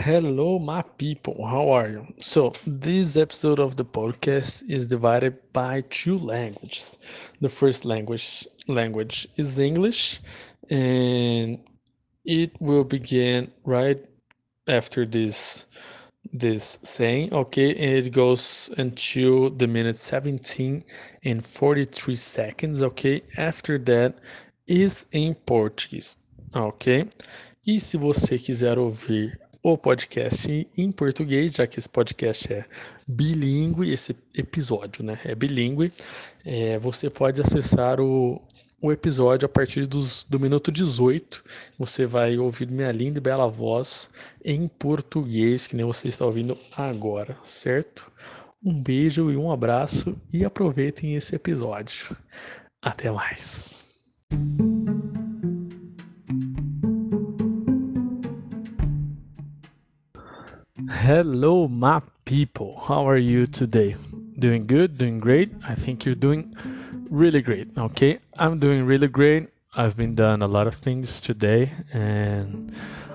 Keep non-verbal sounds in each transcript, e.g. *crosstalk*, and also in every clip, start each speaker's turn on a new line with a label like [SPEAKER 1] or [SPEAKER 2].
[SPEAKER 1] Hello, my people. How are you? So, this episode of the podcast is divided by two languages. The first language language is English, and it will begin right after this this saying. Okay, and it goes until the minute 17 and 43 seconds. Okay, after that is in Portuguese. Ok? E se você quiser ouvir o podcast em português, já que esse podcast é bilíngue, esse episódio né, é bilíngue, é, você pode acessar o, o episódio a partir dos, do minuto 18. Você vai ouvir minha linda e bela voz em português, que nem você está ouvindo agora, certo? Um beijo e um abraço e aproveitem esse episódio. Até mais. Hello, my people. How are you today? Doing good? Doing great? I think you're doing really great. Okay, I'm doing really great. I've been done a lot of things today, and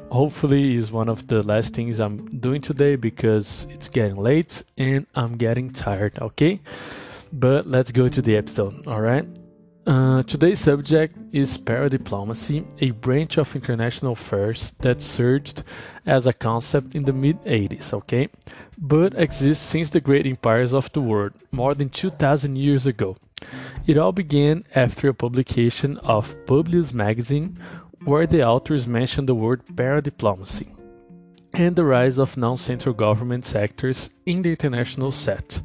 [SPEAKER 1] hopefully is one of the last things I'm doing today because it's getting late and I'm getting tired. Okay, but let's go to the episode. All right. Uh, today's subject is paradiplomacy, a branch of international affairs that surged as a concept in the mid 80s, okay? But exists since the great empires of the world, more than 2000 years ago. It all began after a publication of Publius magazine, where the authors mentioned the word paradiplomacy and the rise of non central government actors in the international set.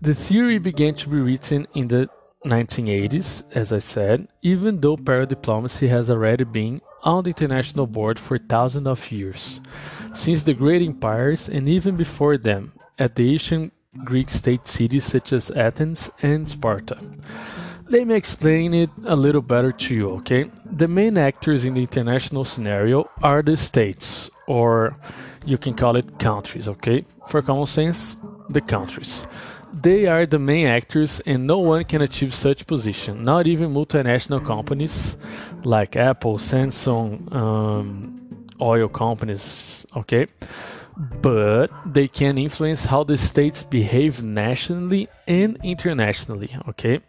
[SPEAKER 1] The theory began to be written in the 1980s, as I said, even though paradiplomacy has already been on the international board for thousands of years, since the great empires and even before them, at the ancient Greek state cities such as Athens and Sparta. Let me explain it a little better to you, okay? The main actors in the international scenario are the states, or you can call it countries, okay? For common sense, the countries. They are the main actors, and no one can achieve such position. Not even multinational companies like Apple, Samsung, um, oil companies. Okay, but they can influence how the states behave nationally and internationally. Okay,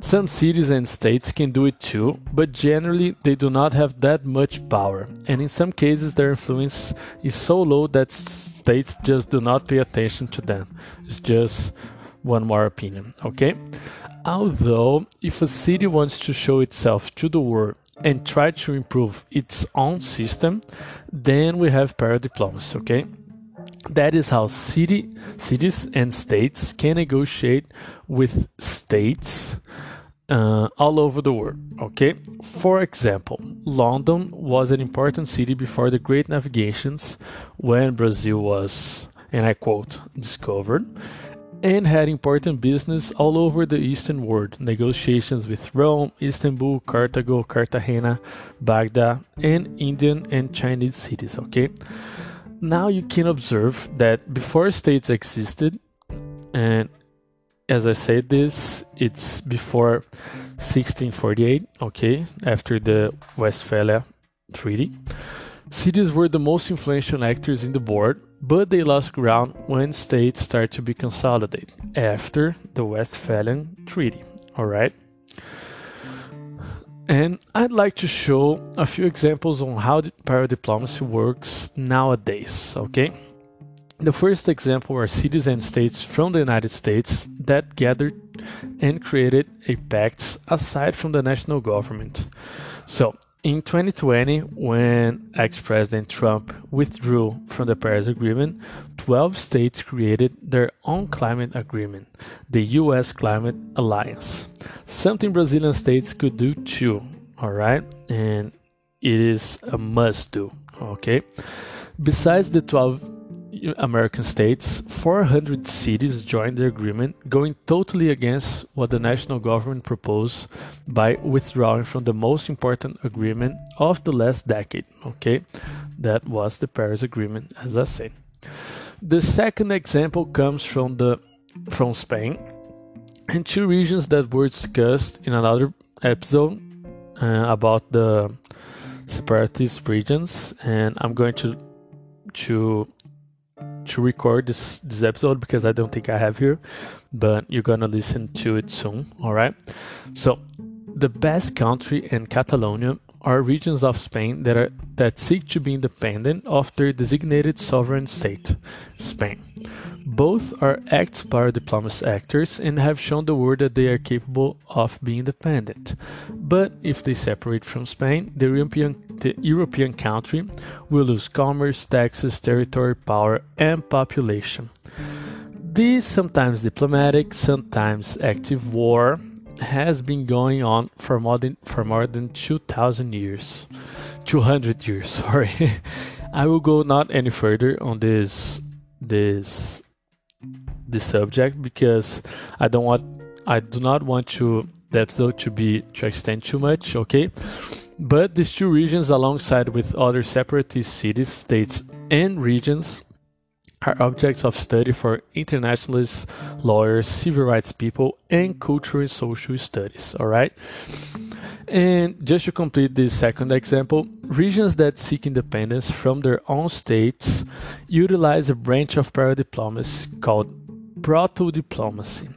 [SPEAKER 1] some cities and states can do it too, but generally they do not have that much power, and in some cases their influence is so low that states just do not pay attention to them. It's just one more opinion, okay? Although, if a city wants to show itself to the world and try to improve its own system, then we have paradiplomacy, okay? That is how city, cities and states can negotiate with states uh, all over the world. Okay, for example, London was an important city before the Great Navigations, when Brazil was, and I quote, discovered, and had important business all over the Eastern world. Negotiations with Rome, Istanbul, Cartago, Cartagena, Baghdad, and Indian and Chinese cities. Okay, now you can observe that before states existed, and as I said this, it's before 1648, okay, after the Westphalia Treaty. Cities were the most influential actors in the board, but they lost ground when states started to be consolidated after the Westphalian Treaty, alright? And I'd like to show a few examples on how paradiplomacy works nowadays, okay? The first example are cities and states from the United States that gathered and created a pact aside from the national government. So, in 2020, when ex President Trump withdrew from the Paris Agreement, 12 states created their own climate agreement, the US Climate Alliance. Something Brazilian states could do too, alright? And it is a must do, okay? Besides the 12 American states, 400 cities joined the agreement, going totally against what the national government proposed by withdrawing from the most important agreement of the last decade. Okay, that was the Paris Agreement, as I said. The second example comes from the from Spain, and two regions that were discussed in another episode uh, about the separatist regions, and I'm going to to to record this this episode because I don't think I have here, but you're gonna listen to it soon. All right. So the Basque Country and Catalonia are regions of Spain that are that seek to be independent of their designated sovereign state, Spain. Both are acts ex paradiplomacy actors and have shown the world that they are capable of being independent. But if they separate from Spain, the European, the European country will lose commerce, taxes, territory, power, and population. This sometimes diplomatic, sometimes active war has been going on for more than, for more than 2000 years. 200 years, *laughs* sorry. I will go not any further on this this this subject because I don't want I do not want to that though to be to extend too much, okay? But these two regions alongside with other separatist cities, states and regions are objects of study for internationalists, lawyers, civil rights people, and cultural and social studies. All right. And just to complete this second example, regions that seek independence from their own states utilize a branch of paradiplomacy called proto-diplomacy.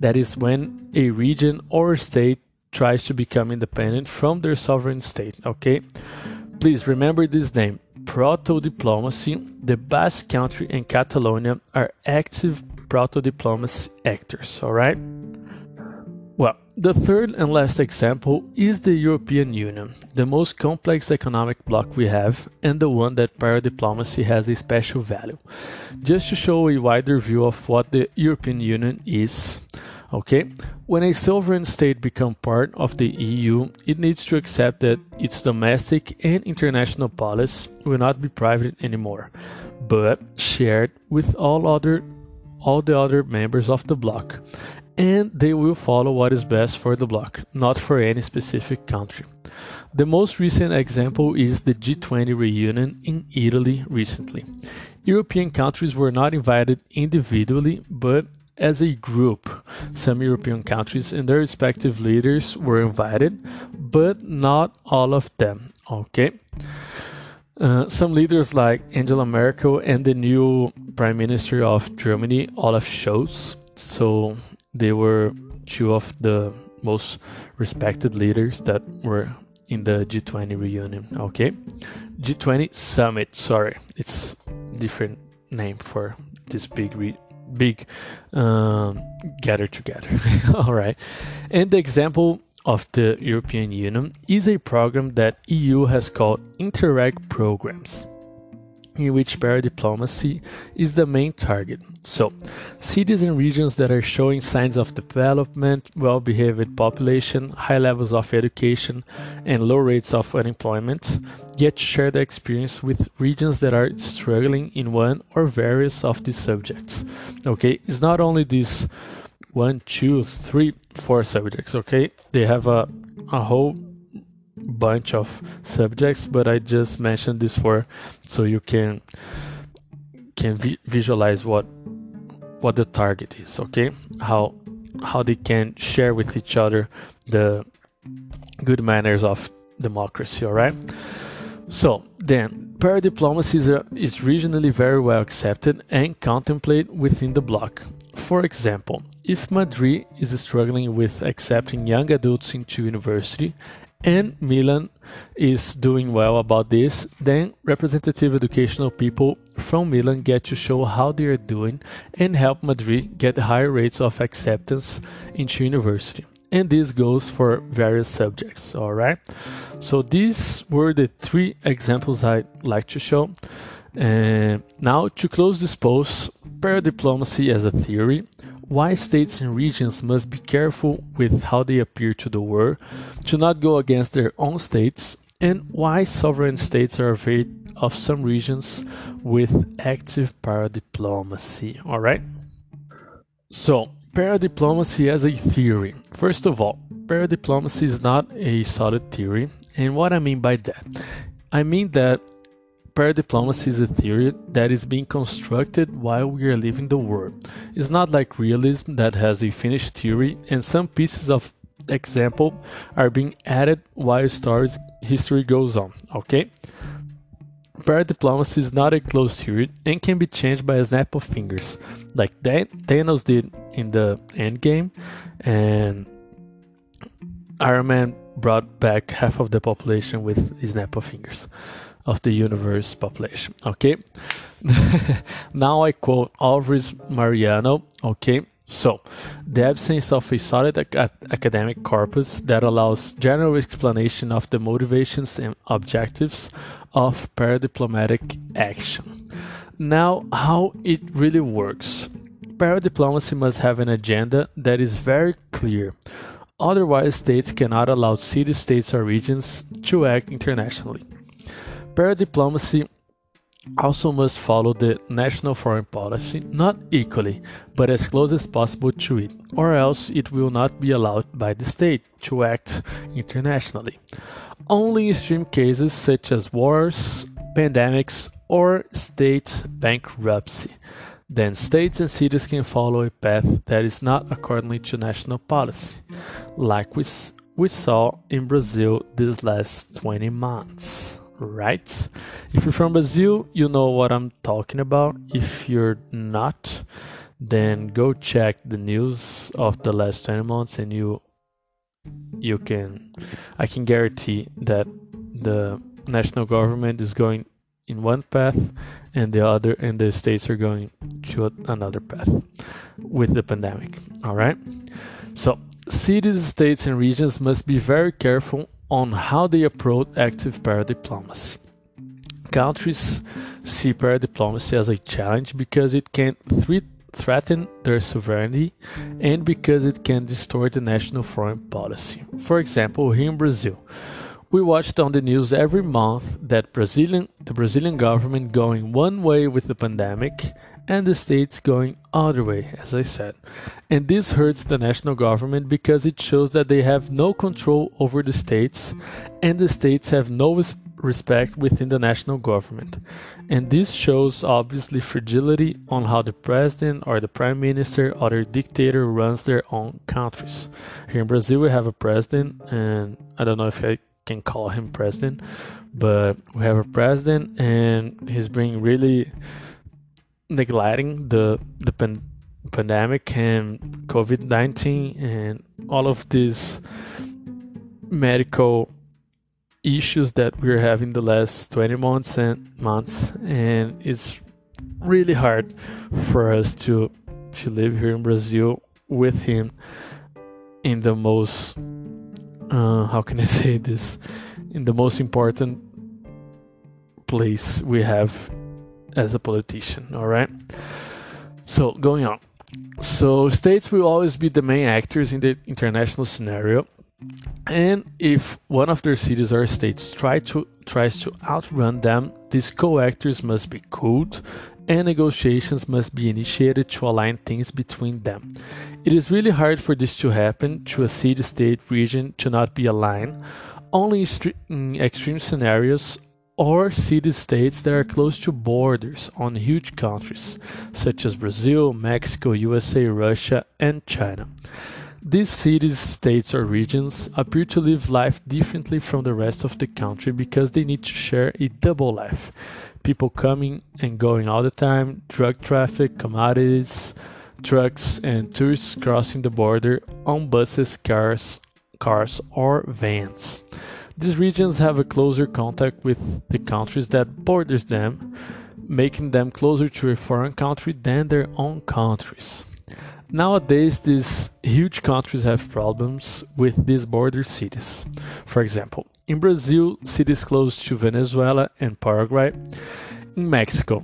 [SPEAKER 1] That is when a region or state tries to become independent from their sovereign state. Okay, please remember this name. Proto-diplomacy. The Basque Country and Catalonia are active proto-diplomacy actors. All right. Well, the third and last example is the European Union, the most complex economic bloc we have, and the one that paradiplomacy has a special value. Just to show a wider view of what the European Union is, okay, when a sovereign state becomes part of the EU, it needs to accept that its domestic and international policy will not be private anymore, but shared with all other all the other members of the bloc and they will follow what is best for the bloc, not for any specific country. The most recent example is the G20 reunion in Italy recently. European countries were not invited individually, but as a group. Some European countries and their respective leaders were invited, but not all of them. Okay. Uh, some leaders like Angela Merkel and the new Prime Minister of Germany, Olaf Scholz. So they were two of the most respected leaders that were in the G20 reunion. Okay, G20 summit. Sorry, it's different name for this big re- big um, gather together. *laughs* All right, and the example of the European Union is a program that EU has called Interreg programs in which paradiplomacy is the main target. So, cities and regions that are showing signs of development, well behaved population, high levels of education, and low rates of unemployment, yet share the experience with regions that are struggling in one or various of these subjects. Okay, it's not only these one, two, three, four subjects, okay? They have a, a whole bunch of subjects, but I just mentioned this for so you can can vi- visualize what what the target is. Okay, how how they can share with each other the good manners of democracy. All right. So then, paradiplomacy is, is regionally very well accepted and contemplated within the bloc. For example, if Madrid is struggling with accepting young adults into university and Milan is doing well about this, then representative educational people from Milan get to show how they are doing and help Madrid get higher rates of acceptance into university. And this goes for various subjects, all right? So these were the three examples I'd like to show. And now to close this post, paradiplomacy as a theory, why states and regions must be careful with how they appear to the world, to not go against their own states, and why sovereign states are afraid of some regions with active paradiplomacy. All right? So, paradiplomacy as a theory. First of all, paradiplomacy is not a solid theory, and what I mean by that, I mean that paradiplomacy is a theory that is being constructed while we are living the world. It's not like realism that has a finished theory and some pieces of example are being added while stories history goes on, okay? Paradiplomacy is not a closed theory and can be changed by a snap of fingers, like Thanos did in the Endgame, and Iron Man brought back half of the population with a snap of fingers of the universe population. Okay, *laughs* now I quote Alvarez Mariano. Okay, so, the absence of a solid ac- academic corpus that allows general explanation of the motivations and objectives of paradiplomatic action. Now, how it really works. Paradiplomacy must have an agenda that is very clear. Otherwise, states cannot allow city states or regions to act internationally. Paradiplomacy also must follow the national foreign policy, not equally, but as close as possible to it, or else it will not be allowed by the state to act internationally. Only in extreme cases such as wars, pandemics, or state bankruptcy, then states and cities can follow a path that is not according to national policy, like we, we saw in Brazil these last 20 months right? If you're from Brazil, you know what I'm talking about. If you're not, then go check the news of the last 20 months and you you can I can guarantee that the national government is going in one path and the other and the states are going to another path with the pandemic all right so cities states and regions must be very careful on how they approach active paradiplomacy. Countries see paradiplomacy as a challenge because it can threaten their sovereignty and because it can distort the national foreign policy. For example, here in Brazil, we watched on the news every month that Brazilian, the Brazilian government going one way with the pandemic and the states going other way, as I said. And this hurts the national government because it shows that they have no control over the states and the states have no respect within the national government. And this shows obviously fragility on how the president or the prime minister or the dictator runs their own countries. Here in Brazil, we have a president, and I don't know if I can call him president, but we have a president, and he's being really neglecting the the pan- pandemic and COVID nineteen and all of these medical issues that we're having the last 20 months and months and it's really hard for us to to live here in Brazil with him in the most uh, how can I *laughs* say this? In the most important place we have as a politician. All right. So going on. So states will always be the main actors in the international scenario. And if one of their cities or states try to tries to outrun them, these co-actors must be cooled and negotiations must be initiated to align things between them. It is really hard for this to happen to a city state region to not be aligned. Only in extreme scenarios or city states that are close to borders on huge countries such as Brazil, Mexico, USA, Russia, and China. These cities, states, or regions appear to live life differently from the rest of the country because they need to share a double life. People coming and going all the time, drug traffic, commodities, trucks, and tourists crossing the border on buses, cars, cars, or vans. These regions have a closer contact with the countries that borders them, making them closer to a foreign country than their own countries. Nowadays, these huge countries have problems with these border cities. For example, in Brazil, cities close to Venezuela and Paraguay. In Mexico,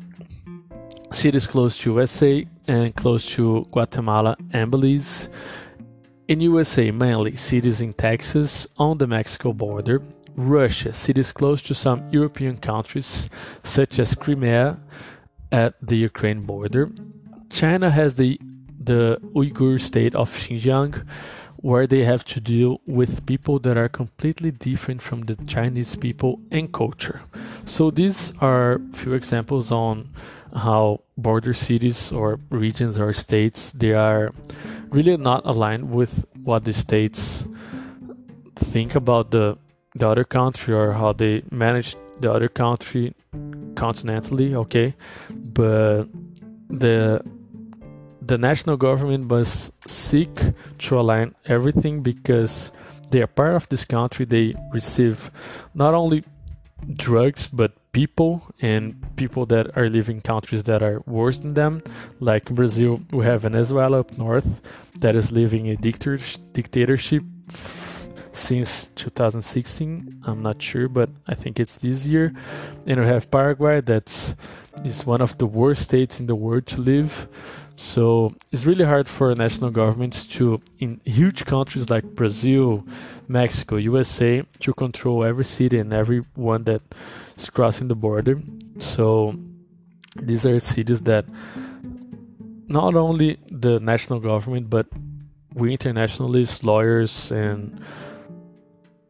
[SPEAKER 1] cities close to USA and close to Guatemala and Belize. In USA, mainly cities in Texas on the Mexico border, Russia, cities close to some European countries such as Crimea at the Ukraine border. China has the the Uyghur state of Xinjiang where they have to deal with people that are completely different from the Chinese people and culture. So these are few examples on how border cities or regions or states they are really not aligned with what the states think about the the other country or how they manage the other country continentally, okay, but the the national government must seek to align everything because they are part of this country. They receive not only drugs but people and people that are living in countries that are worse than them. Like Brazil, we have Venezuela up north that is living a dictatorship since 2016. I'm not sure, but I think it's this year. And we have Paraguay that's is one of the worst states in the world to live. So it's really hard for national governments to, in huge countries like Brazil, Mexico, USA, to control every city and everyone that is crossing the border. So these are cities that not only the national government but we internationalists, lawyers, and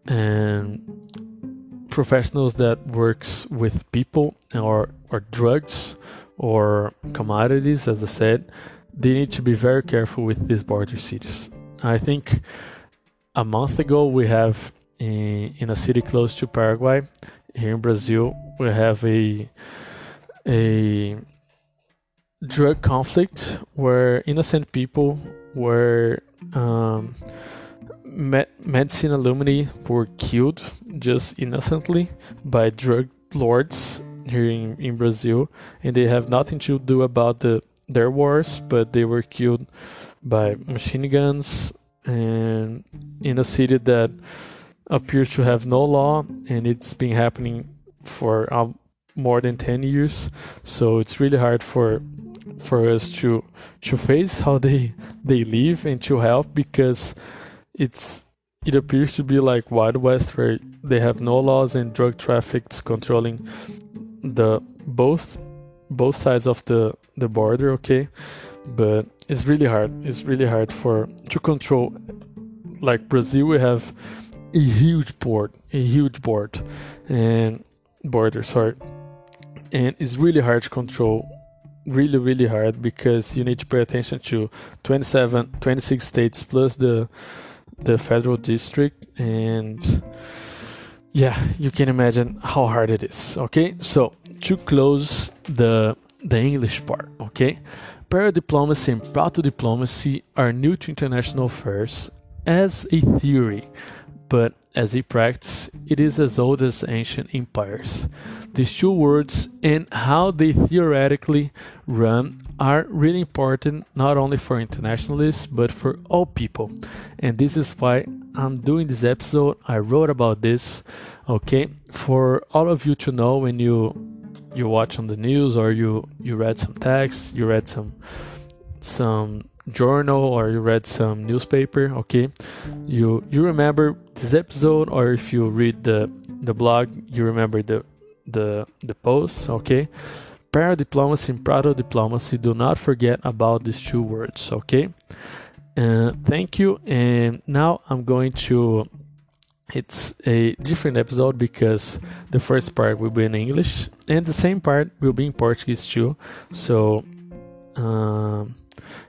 [SPEAKER 1] and professionals that works with people or or drugs or commodities, as I said, they need to be very careful with these border cities. I think a month ago we have in, in a city close to Paraguay, here in Brazil, we have a a drug conflict where innocent people were um, me- medicine alumni were killed just innocently by drug lords here in, in Brazil, and they have nothing to do about the their wars, but they were killed by machine guns and in a city that appears to have no law, and it's been happening for um, more than 10 years. So it's really hard for for us to to face how they they live and to help because it's it appears to be like Wild West where they have no laws and drug traffic's controlling the both both sides of the the border okay? But it's really hard. It's really hard for to control like brazil we have a huge port a huge port and border sorry. And it's really hard to control really really hard because you need to pay attention to 27 26 states plus the the federal district and yeah you can imagine how hard it is okay? So to close the the english part okay? Paradiplomacy and proto diplomacy are new to international affairs as a theory but as a practice it is as old as ancient empires. These two words and how they theoretically run are really important not only for internationalists but for all people. And this is why I'm doing this episode. I wrote about this, okay, for all of you to know when you you watch on the news or you you read some text, you read some some journal or you read some newspaper, okay? You you remember this episode or if you read the the blog, you remember the the the posts, okay? Para diplomacy and proto diplomacy, do not forget about these two words, okay? Uh, thank you. And now I'm going to. It's a different episode because the first part will be in English and the same part will be in Portuguese too. So, um,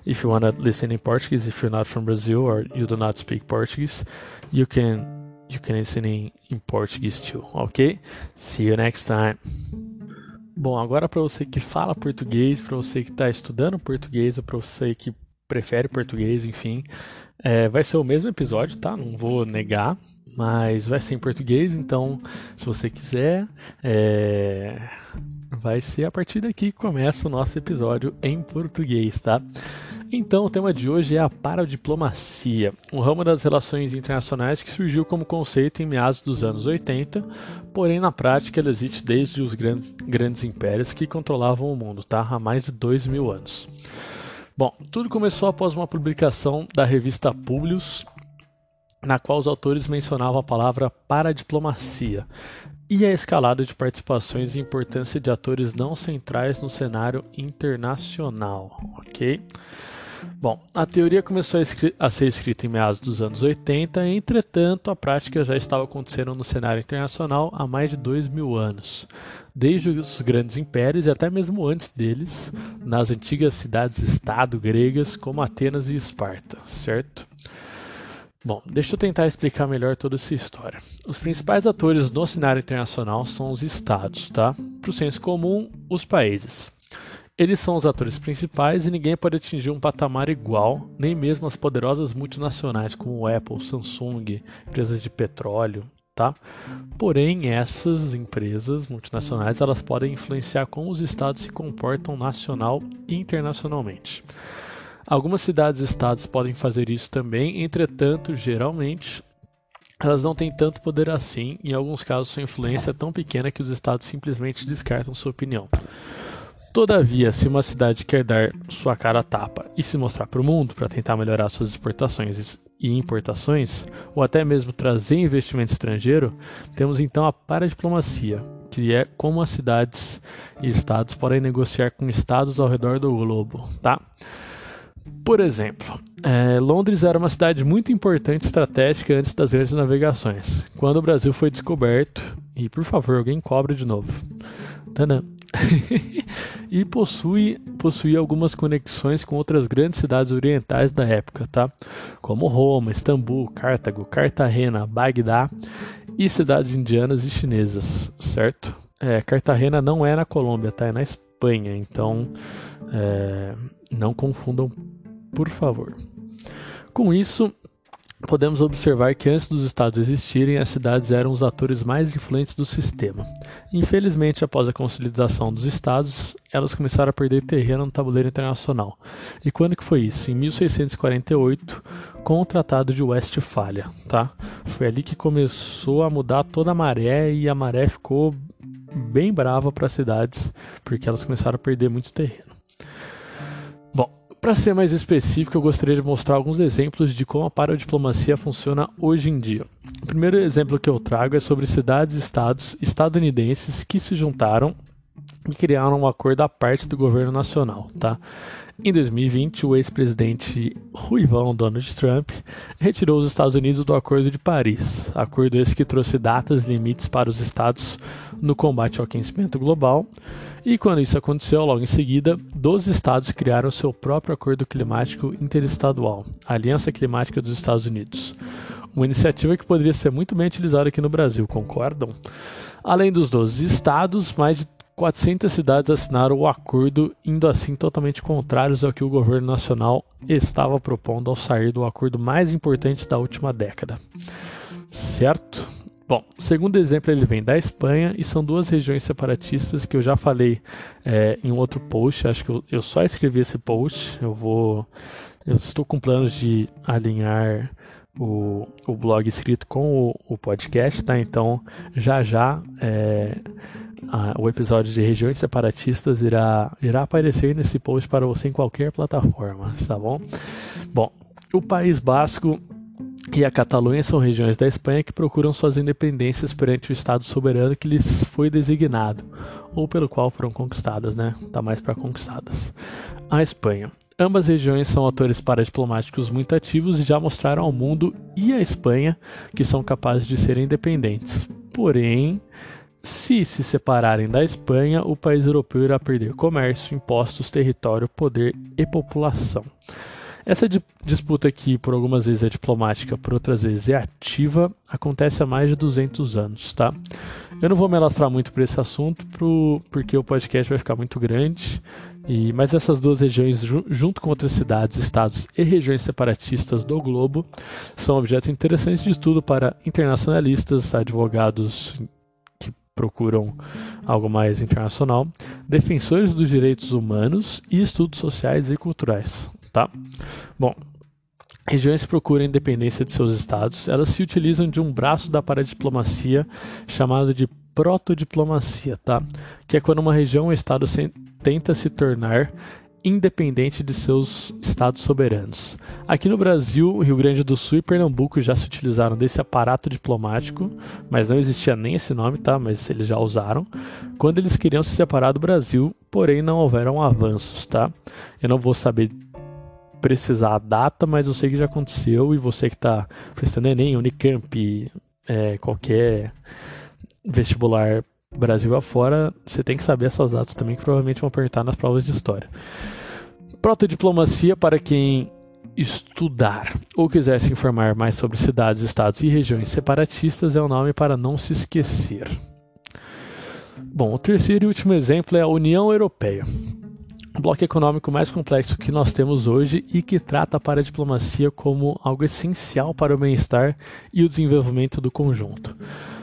[SPEAKER 1] if you want to listen in Portuguese, if you're not from Brazil or you do not speak Portuguese, you can you can listen in, in Portuguese too, ok? See you next time. Bom, agora para você que fala português, para você que está estudando português ou para você que prefere português, enfim, é, vai ser o mesmo episódio, tá? Não vou negar, mas vai ser em português, então se você quiser, é, vai ser a partir daqui que começa o nosso episódio em português, tá? Então, o tema de hoje é a paradiplomacia, um ramo das relações internacionais que surgiu como conceito em meados dos anos 80, porém na prática ele existe desde os grandes, grandes impérios que controlavam o mundo, tá? há mais de dois mil anos. Bom, tudo começou após uma publicação da revista Publius, na qual os autores mencionavam a palavra paradiplomacia e a escalada de participações e importância de atores não centrais no cenário internacional, ok? Bom, a teoria começou a, ser escrita em meados dos anos 80, entretanto, a prática já estava acontecendo no cenário internacional há mais de dois mil anos, desde os grandes impérios e até mesmo antes deles, nas antigas cidades-estado gregas como Atenas e Esparta, certo? Bom, deixa eu tentar explicar melhor toda essa história. Os principais atores no cenário internacional são os estados, tá? Para o senso comum, os países. Eles são os atores principais e ninguém pode atingir um patamar igual, nem mesmo as poderosas multinacionais como Apple, Samsung, empresas de petróleo, tá? Porém, essas empresas multinacionais elas podem influenciar como os estados se comportam nacional e internacionalmente. Algumas cidades e estados podem fazer isso também, entretanto, geralmente elas não têm tanto poder assim, e em alguns casos sua influência é tão pequena que os estados simplesmente descartam sua opinião. Todavia, se uma cidade quer dar sua cara a tapa e se mostrar para o mundo para tentar melhorar suas exportações e importações, ou até mesmo trazer investimento estrangeiro, temos então a paradiplomacia, que é como as cidades e estados podem negociar com estados ao redor do globo, tá? Por exemplo, é, Londres era uma cidade muito importante estratégica antes das grandes navegações, quando o Brasil foi descoberto, e por favor, alguém cobre de novo. Tadã. E possui, possui algumas conexões com outras grandes cidades orientais da época, tá? Como Roma, Istambul, Cartago, Cartagena, Bagdá e cidades indianas e chinesas, certo? É, Cartagena não é na Colômbia, tá? É na Espanha, então é, não confundam, por favor. Com isso, podemos observar que antes dos estados existirem, as cidades eram os atores mais influentes do sistema. Infelizmente, após a consolidação dos estados, elas começaram a perder terreno no tabuleiro internacional. E quando que foi isso? Em 1648, com o Tratado de Westfália, tá? Foi ali que começou a mudar toda a maré e a maré ficou bem brava para as cidades, porque elas começaram a perder muito terreno. Para ser mais específico, eu gostaria de mostrar alguns exemplos de como a paradiplomacia funciona hoje em dia. O primeiro exemplo que eu trago é sobre cidades e estados estadunidenses que se juntaram e criaram um acordo à parte do governo nacional, tá? Em 2020, o ex-presidente Ruivão Donald Trump retirou os Estados Unidos do Acordo de Paris, acordo esse que trouxe datas limites para os estados no combate ao aquecimento global e quando isso aconteceu, logo em seguida, 12 estados criaram seu próprio acordo climático interestadual, a Aliança Climática dos Estados Unidos. Uma iniciativa que poderia ser muito bem utilizada aqui no Brasil, concordam? Além dos 12 estados, mais de 400 cidades assinaram o acordo, indo assim totalmente contrários ao que o governo nacional estava propondo ao sair do acordo mais importante da última década. Certo? Bom, o segundo exemplo ele vem da Espanha e são duas regiões separatistas que eu já falei é, em outro post. Acho que eu, eu, só escrevi esse post. Eu vou, eu estou com planos de alinhar o, o blog escrito com o, o podcast, tá? Então já já é, a, o episódio de regiões separatistas irá irá aparecer nesse post para você em qualquer plataforma, tá bom? Bom, o País Basco e a Catalunha são regiões da Espanha que procuram suas independências perante o Estado soberano que lhes foi designado, ou pelo qual foram conquistadas, né? Tá mais para conquistadas. A Espanha. Ambas regiões são atores paradiplomáticos muito ativos e já mostraram ao mundo e à Espanha que são capazes de serem independentes. Porém, se se separarem da Espanha, o país europeu irá perder comércio, impostos, território, poder e população. Essa disputa aqui, por algumas vezes é diplomática, por outras vezes é ativa, acontece há mais de 200 anos, tá? Eu não vou me alastrar muito por esse assunto, pro, porque o podcast vai ficar muito grande, e, mas essas duas regiões, junto com outras cidades, estados e regiões separatistas do globo, são objetos interessantes de estudo para internacionalistas, advogados que procuram algo mais internacional, defensores dos direitos humanos e estudos sociais e culturais tá? Bom, regiões procuram independência de seus estados, elas se utilizam de um braço da paradiplomacia chamado de protodiplomacia, tá? Que é quando uma região ou estado se, tenta se tornar independente de seus estados soberanos. Aqui no Brasil, Rio Grande do Sul e Pernambuco já se utilizaram desse aparato diplomático, mas não existia nem esse nome, tá? Mas eles já usaram. Quando eles queriam se separar do Brasil, porém não houveram avanços, tá? Eu não vou saber precisar a data, mas eu sei que já aconteceu e você que está prestando Enem, Unicamp, é, qualquer vestibular Brasil afora, você tem que saber essas datas também, que provavelmente vão apertar nas provas de história. Protodiplomacia, para quem estudar ou quiser se informar mais sobre cidades, estados e regiões separatistas, é o nome para não se esquecer. Bom, o terceiro e último exemplo é a União Europeia. Bloco econômico mais complexo que nós temos hoje e que trata para a diplomacia como algo essencial para o bem-estar e o desenvolvimento do conjunto.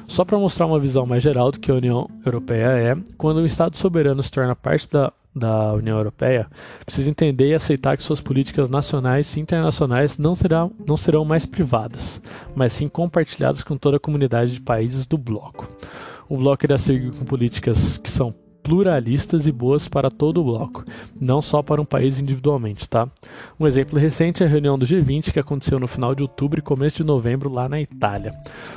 [SPEAKER 1] Só para mostrar uma visão mais geral do que a União Europeia é, quando um Estado soberano se torna parte da da União Europeia precisa entender e aceitar que suas políticas nacionais e internacionais não serão, não serão mais privadas, mas sim compartilhadas com toda a comunidade de países do bloco. O bloco irá seguir com políticas que são pluralistas e boas para todo o bloco, não só para um país individualmente, tá? Um exemplo recente é a reunião do G20 que aconteceu no final de outubro e começo de novembro lá na Itália.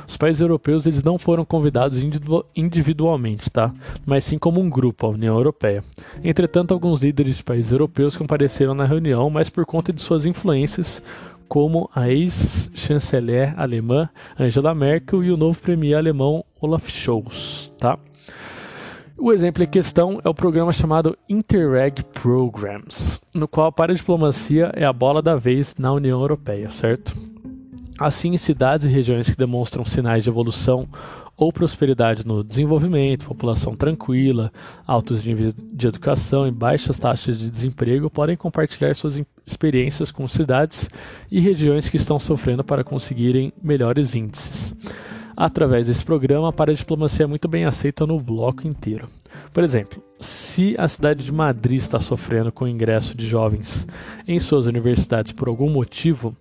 [SPEAKER 1] Os países europeus eles não foram convidados individualmente, tá? Mas sim como um grupo, a União Europeia. Entretanto, alguns líderes de países europeus compareceram na reunião, mas por conta de suas influências como a ex-chanceler alemã Angela Merkel e o novo premier alemão Olaf Scholz, tá? O exemplo em questão é o programa chamado Interreg Programs, no qual a paradiplomacia é a bola da vez na União Europeia, certo? Assim, cidades e regiões que demonstram sinais de evolução ou prosperidade no desenvolvimento, população tranquila, altos níveis de educação e baixas taxas de desemprego podem compartilhar suas experiências com cidades e regiões que estão sofrendo para conseguirem melhores índices. Através desse programa, a paradiplomacia é muito bem aceita no bloco inteiro. Por exemplo, se a cidade de Madrid está sofrendo com o ingresso de jovens em suas universidades por algum motivo,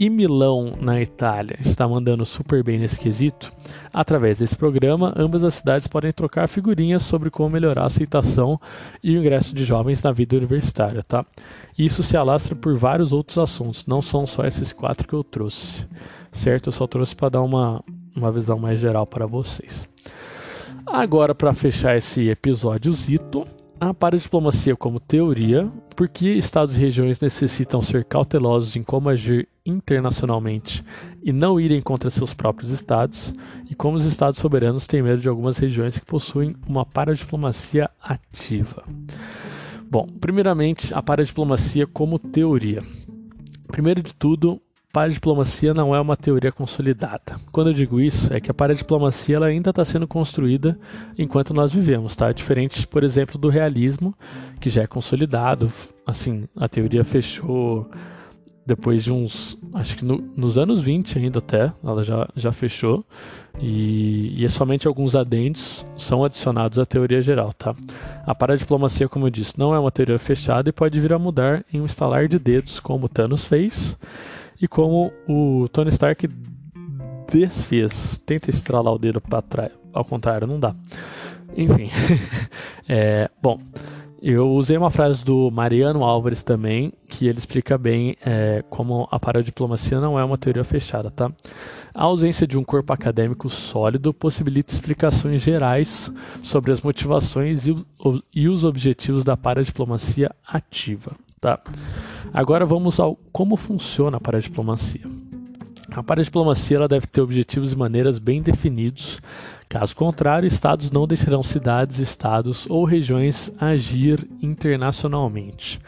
[SPEAKER 1] e Milão, na Itália, está mandando super bem nesse quesito, através desse programa, ambas as cidades podem trocar figurinhas sobre como melhorar a aceitação e o ingresso de jovens na vida universitária, tá? Isso se alastra por vários outros assuntos, não são só esses quatro que eu trouxe, certo? Eu só trouxe para dar uma, uma visão mais geral para vocês. Agora, para fechar esse episódio, Zito, a paradiplomacia como teoria, porque estados e regiões necessitam ser cautelosos em como agir internacionalmente e não irem contra seus próprios estados, e como os estados soberanos têm medo de algumas regiões que possuem uma paradiplomacia ativa. Bom, primeiramente, a paradiplomacia como teoria. Primeiro de tudo, paradiplomacia não é uma teoria consolidada. Quando eu digo isso, é que a paradiplomacia ela ainda está sendo construída enquanto nós vivemos, tá? Diferente, por exemplo, do realismo, que já é consolidado. Assim, a teoria fechou depois de uns, acho que no, nos anos 20 ainda até, ela já, já fechou. E, e é somente alguns adentes são adicionados à teoria geral, tá? A paradiplomacia, como eu disse, não é uma teoria fechada e pode vir a mudar em um estalar de dedos, como Thanos fez e como o Tony Stark desfez. Tenta estralar o dedo para trás, ao contrário, não dá. Enfim, *laughs* é, bom, eu usei uma frase do Mariano Álvares também, que ele explica bem é, como a paradiplomacia não é uma teoria fechada, tá? A ausência de um corpo acadêmico sólido possibilita explicações gerais sobre as motivações e, e os objetivos da paradiplomacia ativa. Tá. Agora vamos ao como funciona a paradiplomacia. A paradiplomacia ela deve ter objetivos e maneiras bem definidos. Caso contrário, estados não deixarão cidades, estados ou regiões agir internacionalmente.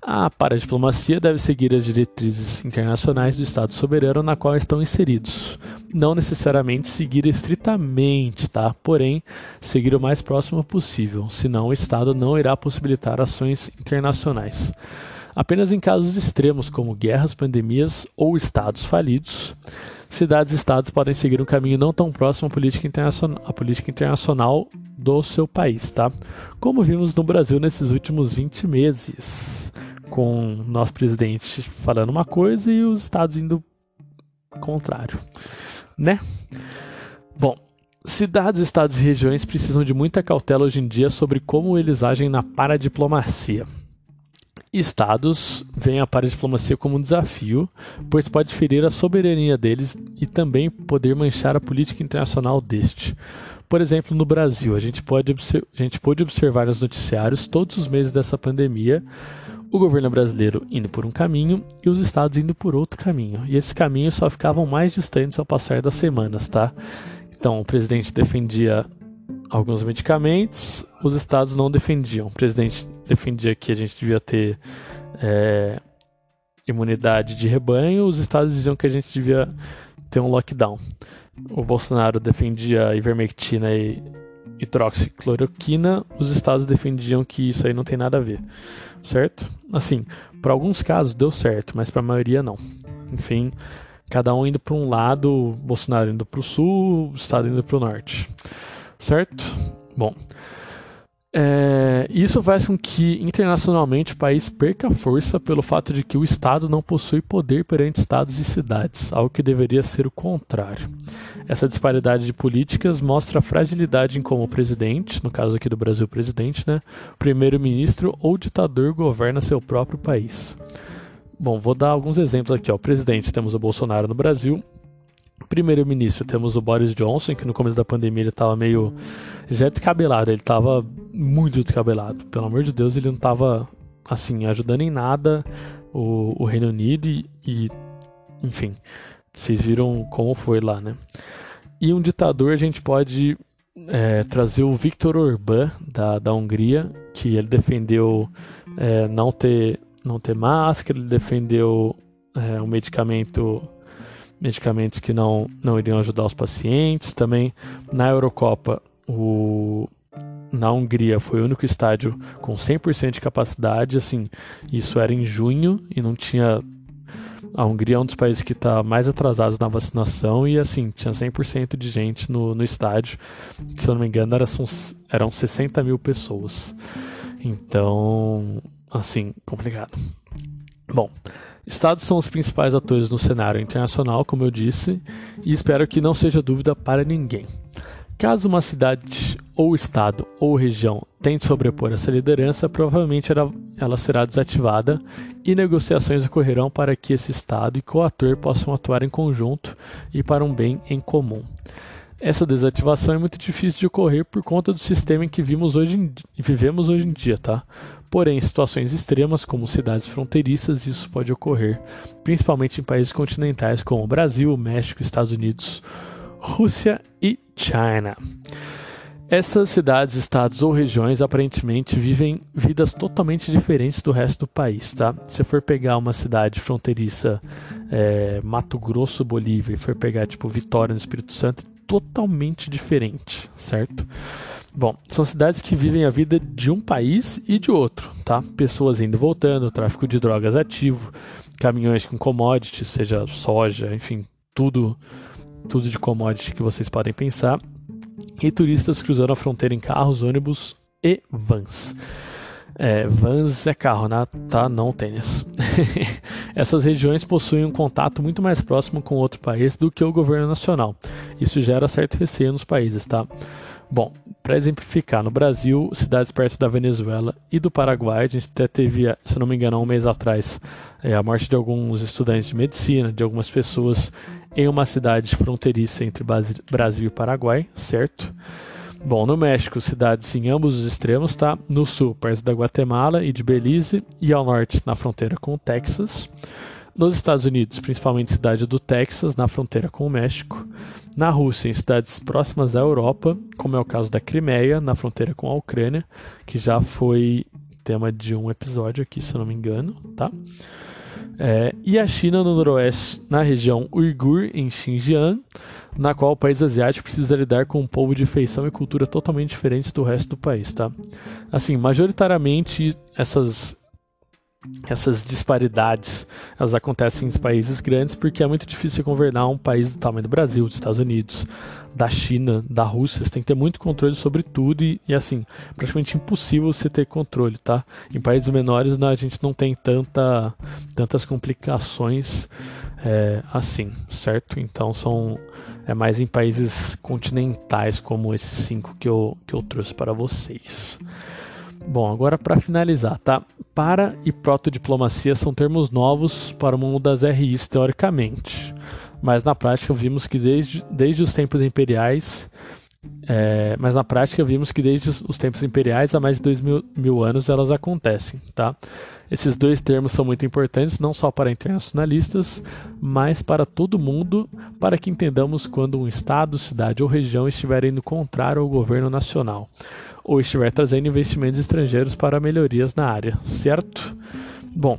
[SPEAKER 1] A paradiplomacia deve seguir as diretrizes internacionais do Estado soberano na qual estão inseridos. Não necessariamente seguir estritamente, tá? Porém, seguir o mais próximo possível, senão o Estado não irá possibilitar ações internacionais. Apenas em casos extremos, como guerras, pandemias ou estados falidos, cidades e estados podem seguir um caminho não tão próximo à política internacional, à política internacional do seu país, tá? Como vimos no Brasil nesses últimos 20 meses com o nosso presidente falando uma coisa e os estados indo contrário, né? Bom, cidades, estados e regiões precisam de muita cautela hoje em dia sobre como eles agem na paradiplomacia. Estados veem a paradiplomacia como um desafio, pois pode ferir a soberania deles e também poder manchar a política internacional deste. Por exemplo, no Brasil, a gente pode, a gente pode observar nos noticiários todos os meses dessa pandemia o governo brasileiro indo por um caminho e os estados indo por outro caminho. E esses caminhos só ficavam mais distantes ao passar das semanas, tá? Então, o presidente defendia alguns medicamentos, os estados não defendiam. O presidente defendia que a gente devia ter é, imunidade de rebanho, os estados diziam que a gente devia ter um lockdown. O Bolsonaro defendia ivermectina e hidroxicloroquina, os estados defendiam que isso aí não tem nada a ver, certo? Assim, para alguns casos deu certo, mas para a maioria não. Enfim, cada um indo para um lado, Bolsonaro indo para o sul, o estado indo para o norte, certo? Bom, é, isso faz com que internacionalmente o país perca força pelo fato de que o Estado não possui poder perante estados e cidades, algo que deveria ser o contrário. Essa disparidade de políticas mostra a fragilidade em como o presidente, no caso aqui do Brasil, presidente, né, primeiro-ministro ou ditador governa seu próprio país. Bom, vou dar alguns exemplos aqui. Ó. O presidente, temos o Bolsonaro no Brasil, primeiro-ministro, temos o Boris Johnson, que no começo da pandemia ele estava meio. Já descabelado, ele estava muito descabelado. Pelo amor de Deus, ele não estava, assim, ajudando em nada o, o Reino Unido e, e, enfim, vocês viram como foi lá, né? E um ditador a gente pode é, trazer o Viktor Orbán, da, da Hungria, que ele defendeu é, não, ter, não ter máscara, ele defendeu é, um medicamento medicamentos que não, não iriam ajudar os pacientes. Também na Eurocopa, o, na Hungria foi o único estádio com 100% de capacidade. Assim, isso era em junho e não tinha. A Hungria é um dos países que está mais atrasado na vacinação e assim, tinha 100% de gente no, no estádio. Se eu não me engano, era, eram 60 mil pessoas. Então, assim, complicado. Bom, Estados são os principais atores no cenário internacional, como eu disse, e espero que não seja dúvida para ninguém. Caso uma cidade ou estado ou região tente sobrepor essa liderança, provavelmente ela será desativada e negociações ocorrerão para que esse estado e coator possam atuar em conjunto e para um bem em comum. Essa desativação é muito difícil de ocorrer por conta do sistema em que vivemos hoje em, dia, tá? Porém, em situações extremas, como cidades fronteiriças, isso pode ocorrer, principalmente em países continentais como Brasil, México, Estados Unidos, Rússia e China. Essas cidades, estados ou regiões aparentemente vivem vidas totalmente diferentes do resto do país, tá? Se for pegar uma cidade fronteiriça, é, Mato Grosso, Bolívia, e for pegar tipo Vitória no Espírito Santo, totalmente diferente, certo? Bom, são cidades que vivem a vida de um país e de outro, tá? Pessoas indo e voltando, tráfico de drogas ativo, caminhões com commodities, seja soja, enfim, tudo, tudo de commodity que vocês podem pensar, e turistas cruzando a fronteira em carros, ônibus e vans. É, vans é carro, né? tá? Não tênis. *laughs* Essas regiões possuem um contato muito mais próximo com outro país do que o governo nacional. Isso gera certo receio nos países, tá? Bom, para exemplificar, no Brasil, cidades perto da Venezuela e do Paraguai, a gente até teve, se não me engano, um mês atrás, é, a morte de alguns estudantes de medicina, de algumas pessoas em uma cidade fronteiriça entre Brasil e Paraguai, certo? Bom, no México, cidades em ambos os extremos, tá? No sul, perto da Guatemala e de Belize, e ao norte, na fronteira com o Texas. Nos Estados Unidos, principalmente cidade do Texas, na fronteira com o México. Na Rússia, em cidades próximas à Europa, como é o caso da Crimeia, na fronteira com a Ucrânia, que já foi tema de um episódio aqui, se eu não me engano, tá? É, e a China no noroeste, na região Uigur, em Xinjiang, na qual o país asiático precisa lidar com um povo de feição e cultura totalmente diferentes do resto do país, tá? Assim, majoritariamente essas essas disparidades elas acontecem em países grandes porque é muito difícil governar um país do tamanho do Brasil, dos Estados Unidos, da China, da Rússia. Você tem que ter muito controle sobre tudo e, e assim, praticamente impossível você ter controle, tá? Em países menores a gente não tem tanta, tantas complicações é, assim, certo? Então são é mais em países continentais como esses cinco que eu, que eu trouxe para vocês. Bom, agora para finalizar, tá? Para e protodiplomacia são termos novos para o mundo das RIs teoricamente, mas na prática vimos que desde, desde os tempos imperiais, é, mas na prática vimos que desde os tempos imperiais há mais de dois mil, mil anos elas acontecem, tá? Esses dois termos são muito importantes não só para internacionalistas, mas para todo mundo, para que entendamos quando um estado, cidade ou região estiver indo contrário ao governo nacional ou estiver trazendo investimentos estrangeiros para melhorias na área, certo? Bom,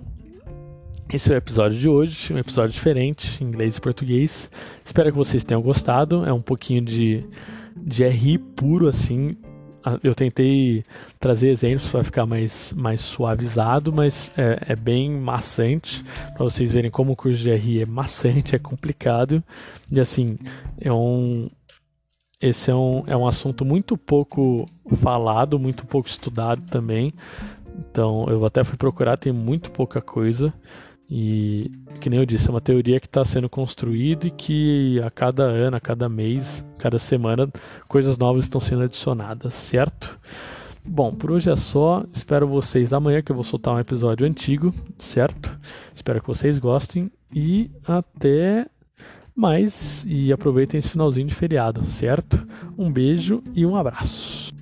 [SPEAKER 1] Esse é o episódio de hoje, um episódio diferente, inglês e português. Espero que vocês tenham gostado. É um pouquinho de, de RI puro, assim. Ah, eu tentei trazer exemplos para ficar mais, mais suavizado, mas é, é bem maçante, para vocês verem como o curso de RI é maçante, é complicado. E assim, é um, esse é um, é um assunto muito pouco falado, muito pouco estudado também. Então eu até fui procurar, tem muito pouca coisa. E, que nem eu disse, é uma teoria que está sendo construída e que a cada ano, a cada mês, cada semana, coisas novas estão sendo adicionadas, certo? Bom, por hoje é só. Espero vocês amanhã que eu vou soltar um episódio antigo, certo? Espero que vocês gostem e até mais. E aproveitem esse finalzinho de feriado, certo? Um beijo e um abraço.